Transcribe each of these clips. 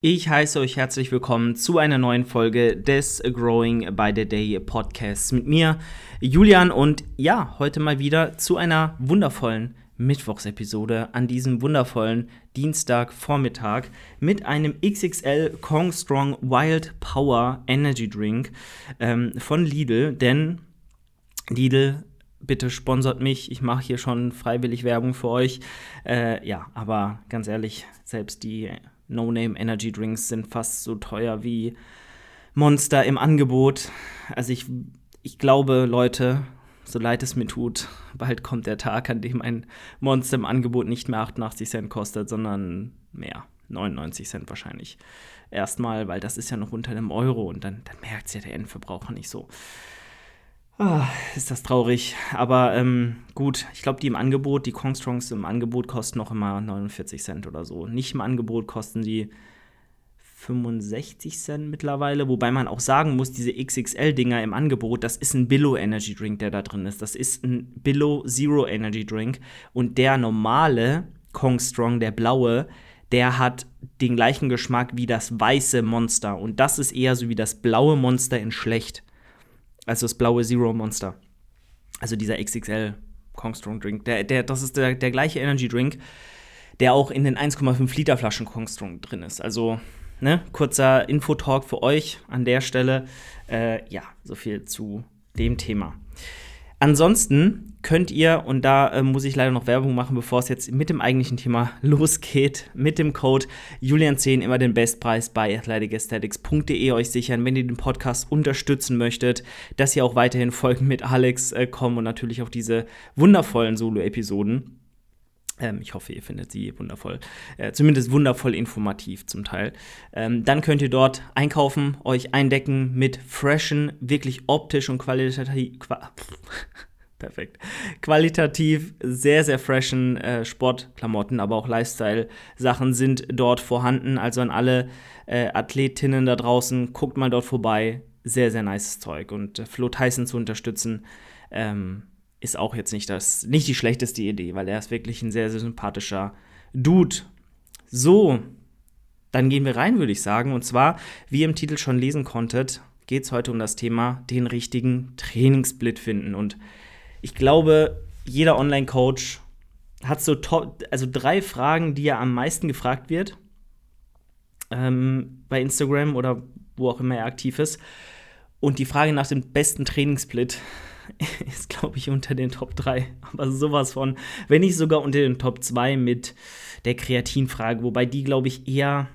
Ich heiße euch herzlich willkommen zu einer neuen Folge des Growing by the Day Podcasts mit mir, Julian. Und ja, heute mal wieder zu einer wundervollen Mittwochsepisode an diesem wundervollen Dienstagvormittag mit einem XXL Kong Strong Wild Power Energy Drink ähm, von Lidl. Denn Lidl bitte sponsert mich. Ich mache hier schon freiwillig Werbung für euch. Äh, ja, aber ganz ehrlich, selbst die No-Name Energy Drinks sind fast so teuer wie Monster im Angebot. Also ich, ich glaube, Leute, so leid es mir tut, bald kommt der Tag, an dem ein Monster im Angebot nicht mehr 88 Cent kostet, sondern mehr. 99 Cent wahrscheinlich. Erstmal, weil das ist ja noch unter einem Euro und dann, dann merkt es ja der Endverbraucher nicht so. Ah, ist das traurig. Aber ähm, gut, ich glaube, die im Angebot, die Kongstrongs im Angebot kosten noch immer 49 Cent oder so. Nicht im Angebot kosten die 65 Cent mittlerweile. Wobei man auch sagen muss, diese XXL-Dinger im Angebot, das ist ein Billow Energy Drink, der da drin ist. Das ist ein Billow Zero Energy Drink. Und der normale Kongstrong, der blaue, der hat den gleichen Geschmack wie das weiße Monster. Und das ist eher so wie das blaue Monster in schlecht. Also das blaue Zero Monster. Also dieser XXL Kongstrong Drink. Der, der, das ist der, der gleiche Energy Drink, der auch in den 1,5 Liter Flaschen Kongstrong drin ist. Also, ne, kurzer Infotalk für euch an der Stelle. Äh, ja, so viel zu dem Thema. Ansonsten könnt ihr, und da äh, muss ich leider noch Werbung machen, bevor es jetzt mit dem eigentlichen Thema losgeht, mit dem Code Julian10 immer den Bestpreis bei athleticesthetics.de euch sichern, wenn ihr den Podcast unterstützen möchtet, dass ihr auch weiterhin Folgen mit Alex äh, kommen und natürlich auch diese wundervollen Solo-Episoden. Ähm, ich hoffe, ihr findet sie wundervoll, äh, zumindest wundervoll informativ zum Teil. Ähm, dann könnt ihr dort einkaufen, euch eindecken mit freshen, wirklich optisch und qualitativ, qua perfekt, qualitativ sehr, sehr freshen äh, Sportklamotten, aber auch Lifestyle-Sachen sind dort vorhanden. Also an alle äh, Athletinnen da draußen, guckt mal dort vorbei. Sehr, sehr nice Zeug. Und äh, Flo Tyson zu unterstützen, ähm, ist auch jetzt nicht, das, nicht die schlechteste Idee, weil er ist wirklich ein sehr, sehr sympathischer Dude. So, dann gehen wir rein, würde ich sagen. Und zwar, wie ihr im Titel schon lesen konntet, geht es heute um das Thema den richtigen Trainingssplit finden. Und ich glaube, jeder Online-Coach hat so top, also drei Fragen, die er am meisten gefragt wird ähm, bei Instagram oder wo auch immer er aktiv ist. Und die Frage nach dem besten Trainingssplit ist, glaube ich, unter den Top 3. Aber sowas von, wenn nicht sogar unter den Top 2 mit der Kreatinfrage, wobei die, glaube ich, eher,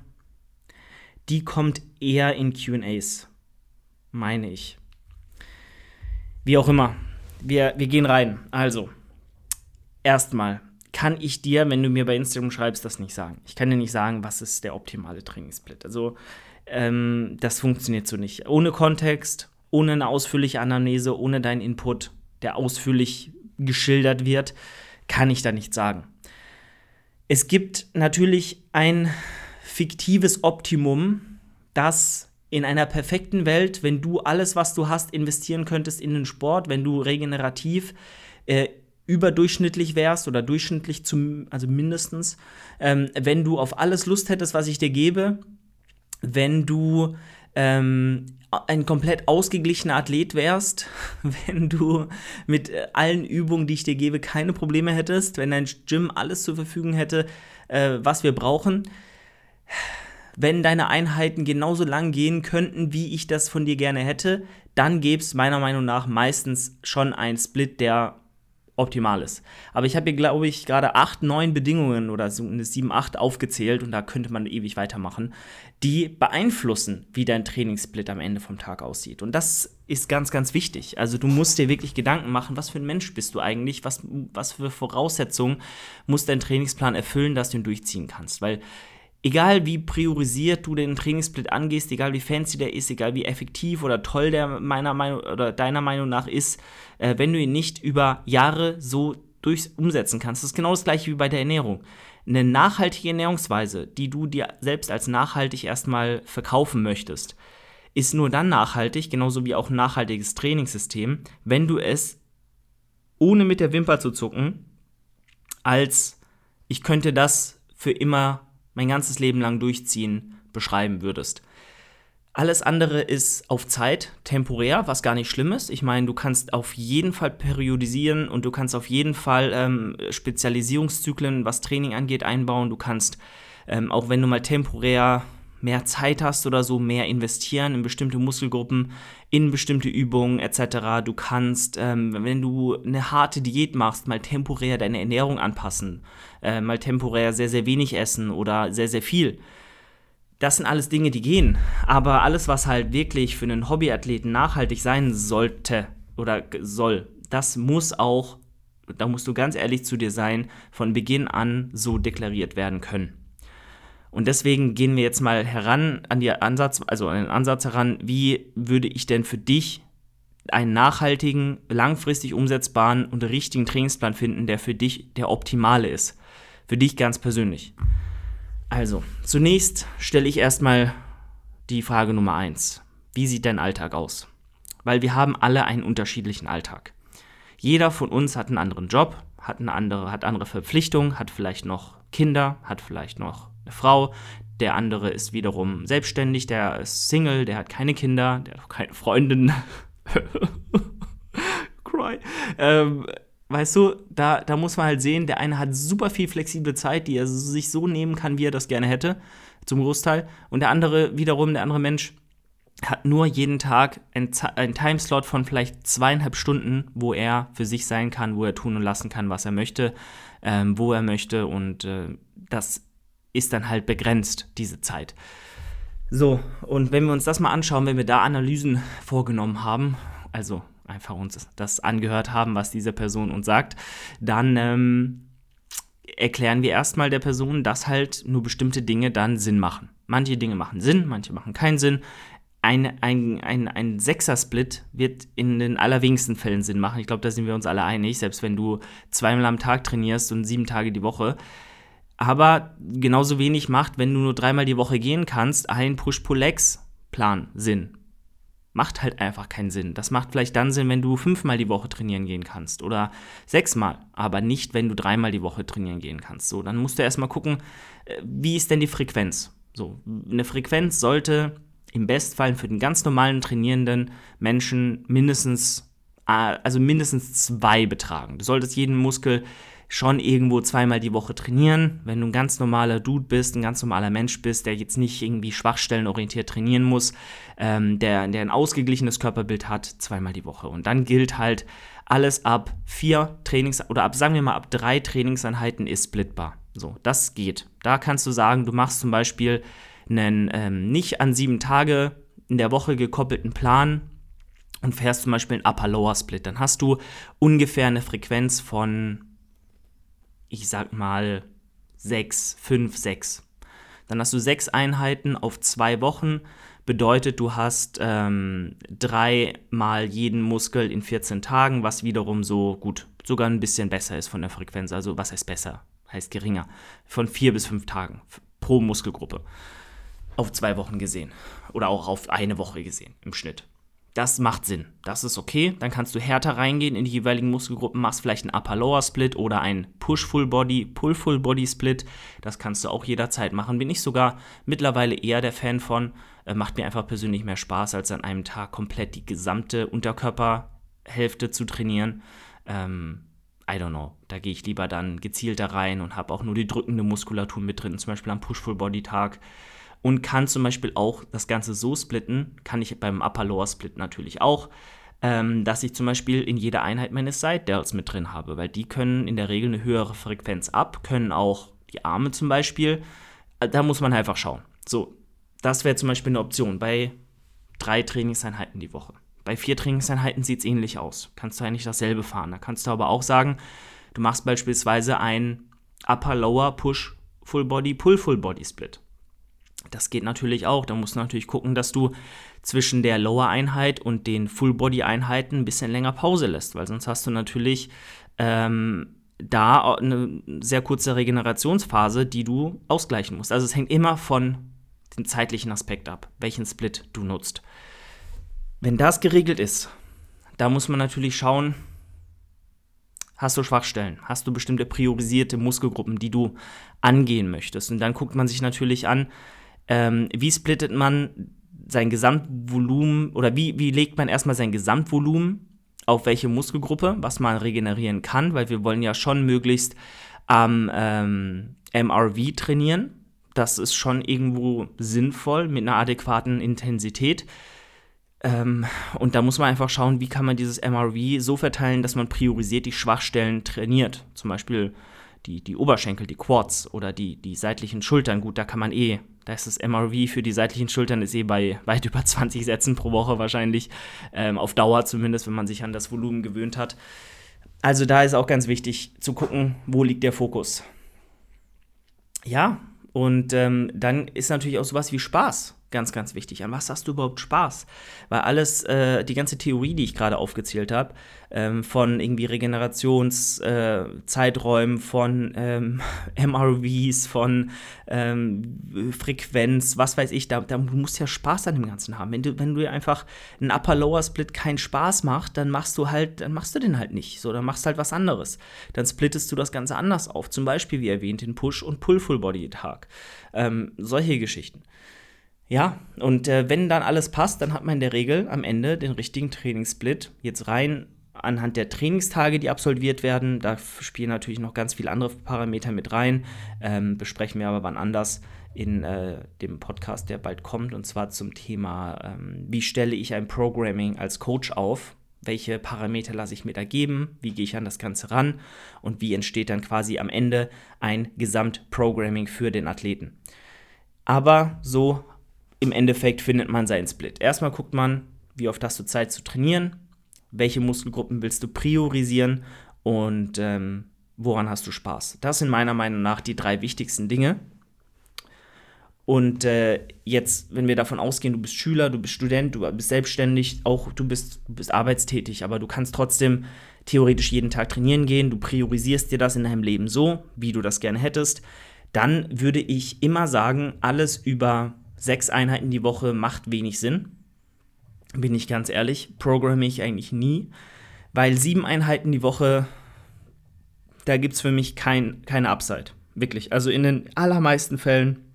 die kommt eher in QAs, meine ich. Wie auch immer, wir, wir gehen rein. Also, erstmal kann ich dir, wenn du mir bei Instagram schreibst, das nicht sagen. Ich kann dir nicht sagen, was ist der optimale Trainingssplit. Also, ähm, das funktioniert so nicht. Ohne Kontext, ohne eine ausführliche Anamnese, ohne deinen Input, der ausführlich geschildert wird, kann ich da nichts sagen. Es gibt natürlich ein fiktives Optimum, das in einer perfekten Welt, wenn du alles, was du hast, investieren könntest in den Sport, wenn du regenerativ äh, überdurchschnittlich wärst oder durchschnittlich zum, also mindestens, ähm, wenn du auf alles Lust hättest, was ich dir gebe, wenn du ähm, ein komplett ausgeglichener Athlet wärst, wenn du mit äh, allen Übungen, die ich dir gebe, keine Probleme hättest, wenn dein Gym alles zur Verfügung hätte, äh, was wir brauchen, wenn deine Einheiten genauso lang gehen könnten, wie ich das von dir gerne hätte, dann gäbe es meiner Meinung nach meistens schon ein Split, der Optimales. Aber ich habe hier, glaube ich, gerade acht, neun Bedingungen oder so eine sieben, acht aufgezählt und da könnte man ewig weitermachen, die beeinflussen, wie dein Trainingssplit am Ende vom Tag aussieht. Und das ist ganz, ganz wichtig. Also du musst dir wirklich Gedanken machen, was für ein Mensch bist du eigentlich, was, was für Voraussetzungen muss dein Trainingsplan erfüllen, dass du ihn durchziehen kannst. Weil egal wie priorisiert du den Trainingssplit angehst, egal wie fancy der ist, egal wie effektiv oder toll der meiner Meinung oder deiner Meinung nach ist, äh, wenn du ihn nicht über Jahre so durch umsetzen kannst. Das ist genau das gleiche wie bei der Ernährung. Eine nachhaltige Ernährungsweise, die du dir selbst als nachhaltig erstmal verkaufen möchtest, ist nur dann nachhaltig, genauso wie auch ein nachhaltiges Trainingssystem, wenn du es ohne mit der Wimper zu zucken, als ich könnte das für immer mein ganzes Leben lang durchziehen, beschreiben würdest. Alles andere ist auf Zeit, temporär, was gar nicht schlimm ist. Ich meine, du kannst auf jeden Fall periodisieren und du kannst auf jeden Fall ähm, Spezialisierungszyklen, was Training angeht, einbauen. Du kannst, ähm, auch wenn du mal temporär mehr Zeit hast oder so, mehr investieren in bestimmte Muskelgruppen, in bestimmte Übungen etc. Du kannst, ähm, wenn du eine harte Diät machst, mal temporär deine Ernährung anpassen, äh, mal temporär sehr, sehr wenig essen oder sehr, sehr viel. Das sind alles Dinge, die gehen. Aber alles, was halt wirklich für einen Hobbyathleten nachhaltig sein sollte oder soll, das muss auch, da musst du ganz ehrlich zu dir sein, von Beginn an so deklariert werden können. Und deswegen gehen wir jetzt mal heran an die Ansatz, also an den Ansatz heran, wie würde ich denn für dich einen nachhaltigen, langfristig umsetzbaren und richtigen Trainingsplan finden, der für dich der optimale ist. Für dich ganz persönlich. Also, zunächst stelle ich erstmal die Frage Nummer eins: Wie sieht dein Alltag aus? Weil wir haben alle einen unterschiedlichen Alltag. Jeder von uns hat einen anderen Job, hat eine andere, hat andere Verpflichtungen, hat vielleicht noch Kinder, hat vielleicht noch eine Frau. Der andere ist wiederum selbstständig, der ist Single, der hat keine Kinder, der hat auch keine Freundin. Cry. Ähm, weißt du, da, da muss man halt sehen, der eine hat super viel flexible Zeit, die er sich so nehmen kann, wie er das gerne hätte, zum Großteil. Und der andere wiederum, der andere Mensch, hat nur jeden Tag einen, einen Timeslot von vielleicht zweieinhalb Stunden, wo er für sich sein kann, wo er tun und lassen kann, was er möchte, ähm, wo er möchte. Und äh, das ist dann halt begrenzt, diese Zeit. So, und wenn wir uns das mal anschauen, wenn wir da Analysen vorgenommen haben, also einfach uns das angehört haben, was diese Person uns sagt, dann ähm, erklären wir erstmal der Person, dass halt nur bestimmte Dinge dann Sinn machen. Manche Dinge machen Sinn, manche machen keinen Sinn. Ein, ein, ein, ein Sechser-Split wird in den allerwenigsten Fällen Sinn machen. Ich glaube, da sind wir uns alle einig, selbst wenn du zweimal am Tag trainierst und sieben Tage die Woche. Aber genauso wenig macht, wenn du nur dreimal die Woche gehen kannst, ein Push-Pull-Legs-Plan Sinn macht halt einfach keinen Sinn. Das macht vielleicht dann Sinn, wenn du fünfmal die Woche trainieren gehen kannst oder sechsmal, aber nicht, wenn du dreimal die Woche trainieren gehen kannst. So, dann musst du erstmal gucken, äh, wie ist denn die Frequenz? So, eine Frequenz sollte im Bestfall für den ganz normalen trainierenden Menschen mindestens, äh, also mindestens zwei betragen. Du solltest jeden Muskel schon irgendwo zweimal die Woche trainieren. Wenn du ein ganz normaler Dude bist, ein ganz normaler Mensch bist, der jetzt nicht irgendwie schwachstellenorientiert trainieren muss, ähm, der, der ein ausgeglichenes Körperbild hat, zweimal die Woche. Und dann gilt halt alles ab vier Trainings oder ab, sagen wir mal, ab drei Trainingseinheiten ist splitbar. So, das geht. Da kannst du sagen, du machst zum Beispiel einen ähm, nicht an sieben Tage in der Woche gekoppelten Plan und fährst zum Beispiel einen Upper-Lower-Split. Dann hast du ungefähr eine Frequenz von ich sag mal, sechs, fünf, sechs. Dann hast du sechs Einheiten auf zwei Wochen. Bedeutet, du hast ähm, dreimal jeden Muskel in 14 Tagen, was wiederum so gut, sogar ein bisschen besser ist von der Frequenz. Also, was heißt besser? Heißt geringer. Von vier bis fünf Tagen pro Muskelgruppe. Auf zwei Wochen gesehen. Oder auch auf eine Woche gesehen im Schnitt. Das macht Sinn. Das ist okay. Dann kannst du härter reingehen in die jeweiligen Muskelgruppen, machst vielleicht einen Upper-Lower-Split oder einen Push-Full-Body, Pull-Full-Body-Split. Das kannst du auch jederzeit machen. Bin ich sogar mittlerweile eher der Fan von. Äh, macht mir einfach persönlich mehr Spaß, als an einem Tag komplett die gesamte Unterkörperhälfte zu trainieren. Ähm, I don't know. Da gehe ich lieber dann gezielter rein und habe auch nur die drückende Muskulatur mit drin, zum Beispiel am Push-Full-Body-Tag und kann zum Beispiel auch das Ganze so splitten, kann ich beim Upper-Lower-Split natürlich auch, ähm, dass ich zum Beispiel in jeder Einheit meine Side-Delts mit drin habe, weil die können in der Regel eine höhere Frequenz ab, können auch die Arme zum Beispiel. Äh, da muss man einfach schauen. So, das wäre zum Beispiel eine Option bei drei Trainingseinheiten die Woche. Bei vier Trainingseinheiten sieht es ähnlich aus. Kannst du eigentlich dasselbe fahren. Da kannst du aber auch sagen, du machst beispielsweise ein Upper-Lower Das geht natürlich auch. Da musst du natürlich gucken, dass du zwischen der Lower-Einheit und den Full-Body-Einheiten ein bisschen länger Pause lässt, weil sonst hast du natürlich ähm, da eine sehr kurze Regenerationsphase, die du ausgleichen musst. Also es hängt immer von dem zeitlichen Aspekt ab, welchen Split du nutzt. Wenn das geregelt ist, da muss man natürlich schauen, hast du Schwachstellen, hast du bestimmte priorisierte Muskelgruppen, die du angehen möchtest. Und dann guckt man sich natürlich an, Ähm, wie splittet man sein Gesamtvolumen oder wie, wie legt man erstmal sein Gesamtvolumen auf welche Muskelgruppe, was man regenerieren kann, weil wir wollen ja schon möglichst am ähm, MRV trainieren. Das ist schon irgendwo sinnvoll mit einer adäquaten Intensität. Ähm, und da muss man einfach schauen, wie kann man dieses MRV so verteilen, dass man priorisiert die Schwachstellen trainiert. Zum Beispiel die, die Oberschenkel, die Quads oder die, die seitlichen Schultern. Gut, da kann man eh, da ist das MRV für die seitlichen Schultern ist eh bei weit über 20 Sätzen pro Woche wahrscheinlich. Ähm, auf Dauer zumindest, wenn man sich an das Volumen gewöhnt hat. Also da ist auch ganz wichtig zu gucken, wo liegt der Fokus. Ja, und ähm, dann ist natürlich auch sowas wie Spaß ganz, ganz wichtig. An was hast du überhaupt Spaß? Weil alles, äh, die ganze Theorie, die ich gerade aufgezählt habe, ähm, von irgendwie Regenerationszeiträumen, äh, von ähm, MRVs, von ähm, Frequenz, was weiß ich, da, da du musst ja Spaß an dem Ganzen haben. Wenn du, wenn du einfach ein Upper-Lower-Split keinen Spaß macht, dann machst du halt, dann machst du den halt nicht. So, dann machst du halt was anderes. Dann splittest du das Ganze anders auf. Zum Beispiel, wie erwähnt, den Push- und Pull-Full-Body-Tag. Ähm, solche Geschichten. Ja, und äh, wenn dann alles passt, dann hat man in der Regel am Ende den richtigen Trainingssplit. Jetzt rein anhand der Trainingstage, die absolviert werden. Da spielen natürlich noch ganz viele andere Parameter mit rein. Ähm, besprechen wir aber wann anders in äh, dem Podcast, der bald kommt. Und zwar zum Thema, ähm, wie stelle ich ein Programming als Coach auf? Welche Parameter lasse ich mir da geben? Wie gehe ich an das Ganze ran? Und wie entsteht dann quasi am Ende ein Gesamtprogramming für den Athleten? Aber so im Endeffekt findet man seinen Split. Erstmal guckt man, wie oft hast du Zeit zu trainieren, welche Muskelgruppen willst du priorisieren und ähm, woran hast du Spaß. Das sind meiner Meinung nach die drei wichtigsten Dinge. Und äh, jetzt, wenn wir davon ausgehen, du bist Schüler, du bist Student, du bist selbstständig, auch du bist, du bist arbeitstätig, aber du kannst trotzdem theoretisch jeden Tag trainieren gehen, du priorisierst dir das in deinem Leben so, wie du das gerne hättest, dann würde ich immer sagen, alles über sechs Einheiten die Woche macht wenig Sinn. Bin ich ganz ehrlich, programme ich eigentlich nie, weil sieben Einheiten die Woche, da gibt es für mich kein, keine Upside. Wirklich. Also in den allermeisten Fällen,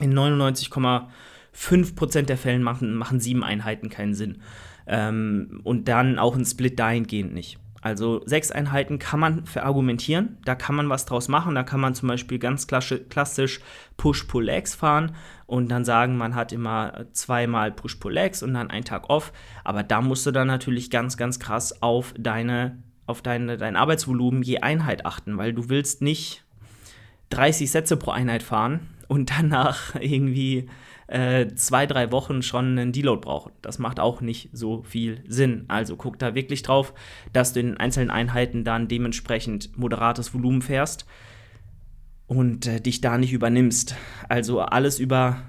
in 99,5% der Fällen machen, machen sieben Einheiten keinen Sinn. Ähm, und dann auch ein Split dahingehend nicht. Also sechs Einheiten kann man verargumentieren, da kann man was draus machen, da kann man zum Beispiel ganz klassisch Push-Pull-Legs fahren und dann sagen, man hat immer zweimal Push-Pull-Legs und dann einen Tag off, aber da musst du dann natürlich ganz, ganz krass auf deine, auf deine, dein Arbeitsvolumen je Einheit achten, weil du willst nicht 30 Sätze pro Einheit fahren und danach irgendwie äh, zwei, drei Wochen schon einen Deload brauchen. Das macht auch nicht so viel Sinn. Also guck da wirklich drauf, dass du in einzelnen Einheiten dann dementsprechend moderates Volumen fährst und äh, dich da nicht übernimmst. Also alles über,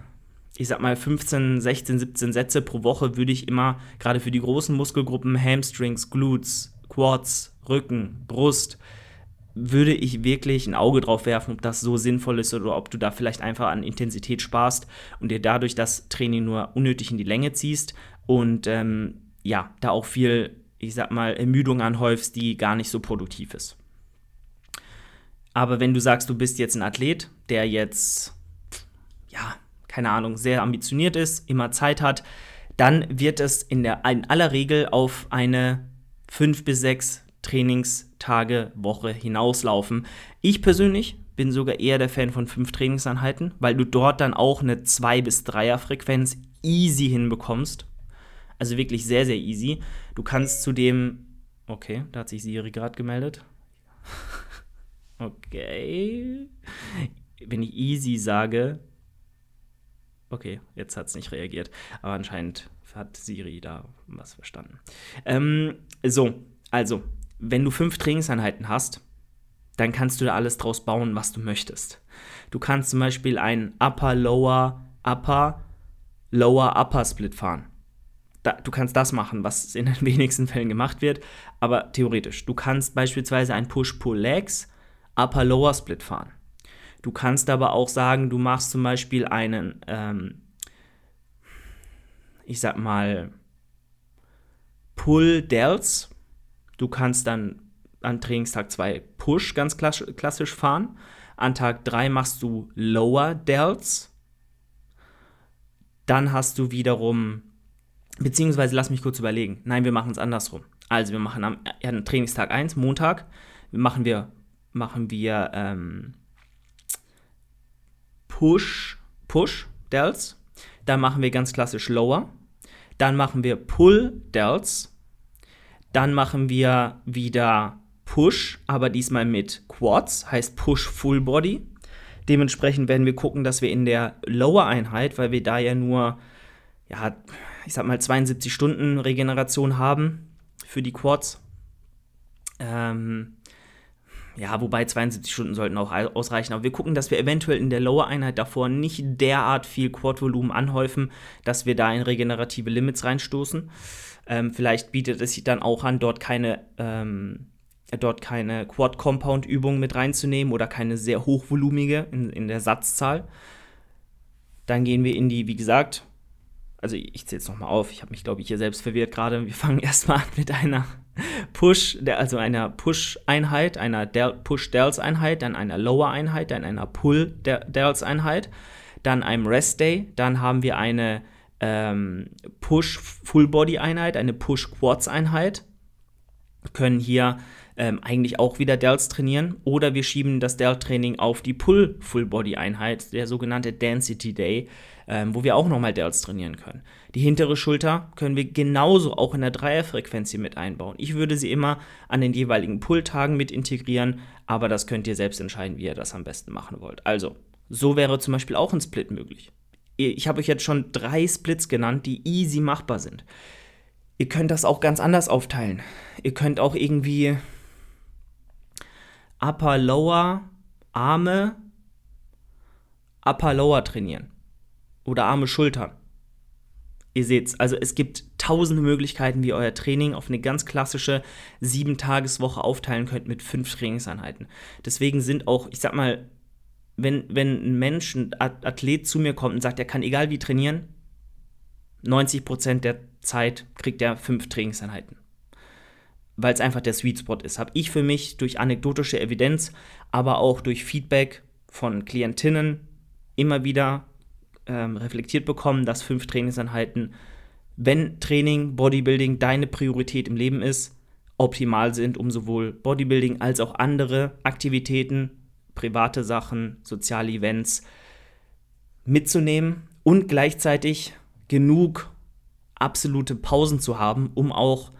ich sag mal, 15, 16, 17 Sätze pro Woche würde ich immer, gerade für die großen Muskelgruppen, Hamstrings, Glutes, Quads, Rücken, Brust, würde ich wirklich ein Auge drauf werfen, ob das so sinnvoll ist oder ob du da vielleicht einfach an Intensität sparst und dir dadurch das Training nur unnötig in die Länge ziehst und ähm, ja, da auch viel, ich sag mal, Ermüdung anhäufst, die gar nicht so produktiv ist. Aber wenn du sagst, du bist jetzt ein Athlet, der jetzt, ja, keine Ahnung, sehr ambitioniert ist, immer Zeit hat, dann wird es in, der, in aller Regel auf eine 5 bis 6 Trainingstage Woche hinauslaufen. Ich persönlich bin sogar eher der Fan von fünf Trainingseinheiten, weil du dort dann auch eine 2 bis 3er Frequenz easy hinbekommst. Also wirklich sehr, sehr easy. Du kannst zudem. Okay, da hat sich Siri gerade gemeldet. okay. Wenn ich easy sage. Okay, jetzt hat es nicht reagiert. Aber anscheinend hat Siri da was verstanden. Ähm, so, also, wenn du fünf Trainingseinheiten hast, dann kannst du da alles draus bauen, was du möchtest. Du kannst zum Beispiel einen Upper, Lower, Upper, Lower, Upper Split fahren. Da, du kannst das machen, was in den wenigsten Fällen gemacht wird, aber theoretisch. Du kannst beispielsweise einen Push-Pull-Legs, Upper, Lower Split fahren. Du kannst aber auch sagen, du machst zum Beispiel einen, ähm, ich sag mal, Pull-Delts Du kannst dann an Trainingstag 2 Push ganz klassisch fahren. An Tag 3 machst du Lower Delts. Dann hast du wiederum, beziehungsweise lass mich kurz überlegen. Nein, wir machen es andersrum. Also wir machen am ja, Trainingstag 1, Montag, machen wir, machen wir ähm, Push, Push, Delts. Dann machen wir ganz klassisch Lower. Dann machen wir Pull, Delts. Dann machen wir wieder Push, aber diesmal mit Quads, heißt Push Full Body. Dementsprechend werden wir gucken, dass wir in der Lower-Einheit, weil wir da ja nur, ja, ich sag mal 72 Stunden Regeneration haben für die Quads. Ähm, ja, wobei 72 Stunden sollten auch ausreichen. Aber wir gucken, dass wir eventuell in der Lower-Einheit davor nicht derart viel Quad-Volumen anhäufen, dass wir da in regenerative Limits reinstoßen. Ähm, vielleicht bietet es sich dann auch an, dort keine ähm, dort keine Quad-Compound-Übung mit reinzunehmen oder keine sehr hochvolumige in, in der Satzzahl. Dann gehen wir in die, wie gesagt, also ich zähle es nochmal auf, ich habe mich, glaube ich, hier selbst verwirrt gerade. Wir fangen erstmal an mit einer Push, also einer Push-Einheit, einer Push-Dells-Einheit, dann einer Lower-Einheit, dann einer Pull-Dells-Einheit, dann einem Rest-Day, dann haben wir eine ähm, Push-Full-Body-Einheit, eine Push-Quads-Einheit, können hier ähm, eigentlich auch wieder Delts trainieren oder wir schieben das Delt-Training auf die Pull-Full-Body-Einheit, der sogenannte Density Day, ähm, wo wir auch nochmal Delts trainieren können. Die hintere Schulter können wir genauso auch in der Dreierfrequenz hier mit einbauen. Ich würde sie immer an den jeweiligen Pull-Tagen mit integrieren, aber das könnt ihr selbst entscheiden, wie ihr das am besten machen wollt. Also, so wäre zum Beispiel auch ein Split möglich. Ich habe euch jetzt schon drei Splits genannt, die easy machbar sind. Ihr könnt das auch ganz anders aufteilen. Ihr könnt auch irgendwie Upper Lower Arme Upper Lower trainieren oder Arme Schultern. Ihr seht's, also es gibt tausende Möglichkeiten, wie ihr euer Training auf eine ganz klassische sieben Tageswoche aufteilen könnt mit fünf Trainingseinheiten. Deswegen sind auch, ich sag mal, wenn, wenn ein Mensch, ein Athlet zu mir kommt und sagt, er kann egal wie trainieren, 90% der Zeit kriegt er fünf Trainingseinheiten weil es einfach der Sweet Spot ist. Habe ich für mich durch anekdotische Evidenz, aber auch durch Feedback von Klientinnen immer wieder ähm, reflektiert bekommen, dass fünf Trainingseinheiten, wenn Training, Bodybuilding deine Priorität im Leben ist, optimal sind, um sowohl Bodybuilding als auch andere Aktivitäten, private Sachen, soziale Events mitzunehmen und gleichzeitig genug absolute Pausen zu haben, um auch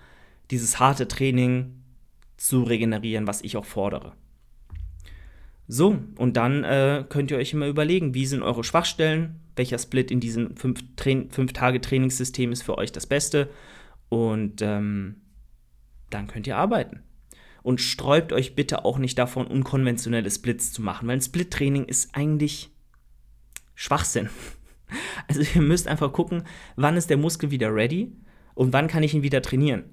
dieses harte Training zu regenerieren, was ich auch fordere. So, und dann äh, könnt ihr euch immer überlegen, wie sind eure Schwachstellen, welcher Split in diesem 5-Tage-Trainingssystem ist für euch das Beste und ähm, dann könnt ihr arbeiten. Und sträubt euch bitte auch nicht davon, unkonventionelle Splits zu machen, weil ein Split-Training ist eigentlich Schwachsinn. Also ihr müsst einfach gucken, wann ist der Muskel wieder ready und wann kann ich ihn wieder trainieren.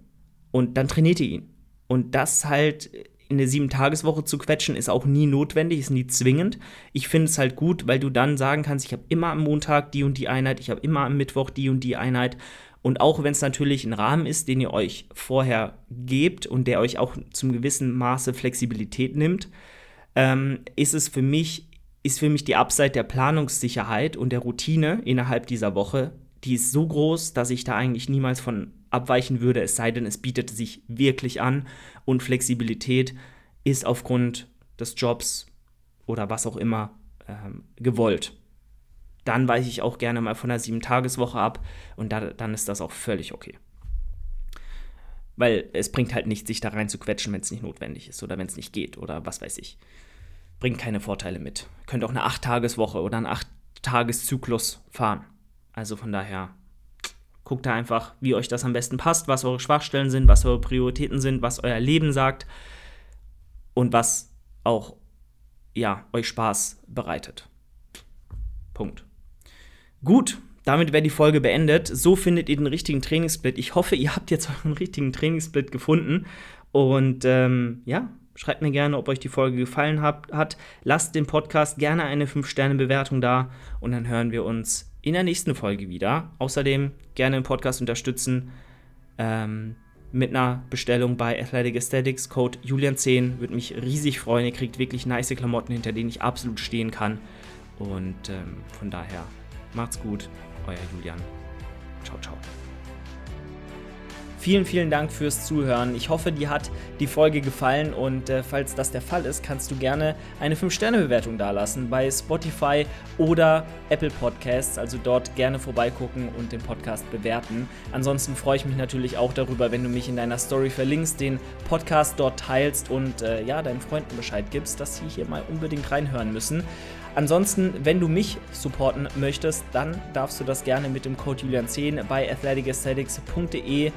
Und dann trainiert ihr ihn. Und das halt in eine Sieben-Tageswoche zu quetschen, ist auch nie notwendig, ist nie zwingend. Ich finde es halt gut, weil du dann sagen kannst, ich habe immer am Montag die und die Einheit, ich habe immer am Mittwoch die und die Einheit. Und auch wenn es natürlich ein Rahmen ist, den ihr euch vorher gebt und der euch auch zum gewissen Maße Flexibilität nimmt, ähm, ist es für mich, ist für mich die Upside der Planungssicherheit und der Routine innerhalb dieser Woche, die ist so groß, dass ich da eigentlich niemals von abweichen würde, es sei denn, es bietet sich wirklich an und Flexibilität ist aufgrund des Jobs oder was auch immer ähm, gewollt. Dann weiche ich auch gerne mal von der Sieben-Tageswoche ab und da, dann ist das auch völlig okay. Weil es bringt halt nichts, sich da rein zu quetschen, wenn es nicht notwendig ist oder wenn es nicht geht oder was weiß ich. Bringt keine Vorteile mit. Könnt auch eine Acht-Tageswoche oder einen Acht-Tages-Zyklus fahren. Also von daher Guckt da einfach, wie euch das am besten passt, was eure Schwachstellen sind, was eure Prioritäten sind, was euer Leben sagt und was auch ja, euch Spaß bereitet. Punkt. Gut, damit wäre die Folge beendet. So findet ihr den richtigen Trainingssplit. Ich hoffe, ihr habt jetzt euren richtigen Trainingssplit gefunden. Und ähm, ja, schreibt mir gerne, ob euch die Folge gefallen hat, hat. Lasst dem Podcast gerne eine 5-Sterne-Bewertung da und dann hören wir uns in der nächsten Folge wieder. Außerdem gerne den Podcast unterstützen ähm, mit einer Bestellung bei Athletic Aesthetics. Code Julian10 würde mich riesig freuen. Ihr kriegt wirklich nice Klamotten, hinter denen ich absolut stehen kann. Und ähm, von daher macht's gut. euer Julian. Ciao, ciao. Vielen, vielen Dank fürs Zuhören. Ich hoffe, dir hat die Folge gefallen und äh, falls das der Fall ist, kannst du gerne eine 5-Sterne-Bewertung dalassen bei Spotify oder Apple Podcasts. Also dort gerne vorbeigucken und den Podcast bewerten. Ansonsten freue ich mich natürlich auch darüber, wenn du mich in deiner Story verlinkst, den Podcast dort teilst und äh, ja, deinen Freunden Bescheid gibst, dass sie hier mal unbedingt reinhören müssen. Ansonsten, wenn du mich supporten möchtest, dann darfst du das gerne mit dem Code Julian10 bei athleticesthetics.de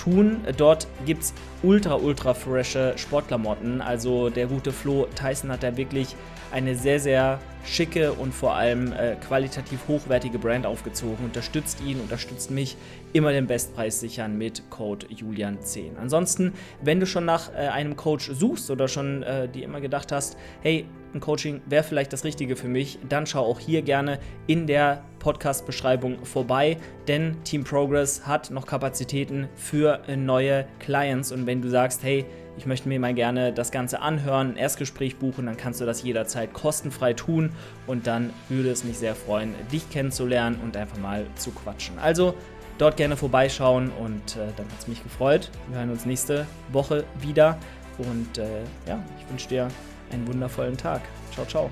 tun. Dort gibt es ultra, ultra frische Sportklamotten. Also der gute Flo Tyson hat da wirklich eine sehr, sehr schicke und vor allem äh, qualitativ hochwertige Brand aufgezogen. Unterstützt ihn, unterstützt mich. Immer den Bestpreis sichern mit Code Julian10. Ansonsten, wenn du schon nach äh, einem Coach suchst oder schon äh, dir immer gedacht hast, hey, ein Coaching wäre vielleicht das Richtige für mich, dann schau auch hier gerne in der Podcast-Beschreibung vorbei, denn Team Progress hat noch Kapazitäten für neue Clients und wenn du sagst, hey, ich möchte mir mal gerne das Ganze anhören, ein Erstgespräch buchen, dann kannst du das jederzeit kostenfrei tun und dann würde es mich sehr freuen, dich kennenzulernen und einfach mal zu quatschen. Also dort gerne vorbeischauen und äh, dann hat es mich gefreut. Wir hören uns nächste Woche wieder und äh, ja, ich wünsche dir einen wundervollen Tag. Ciao, ciao.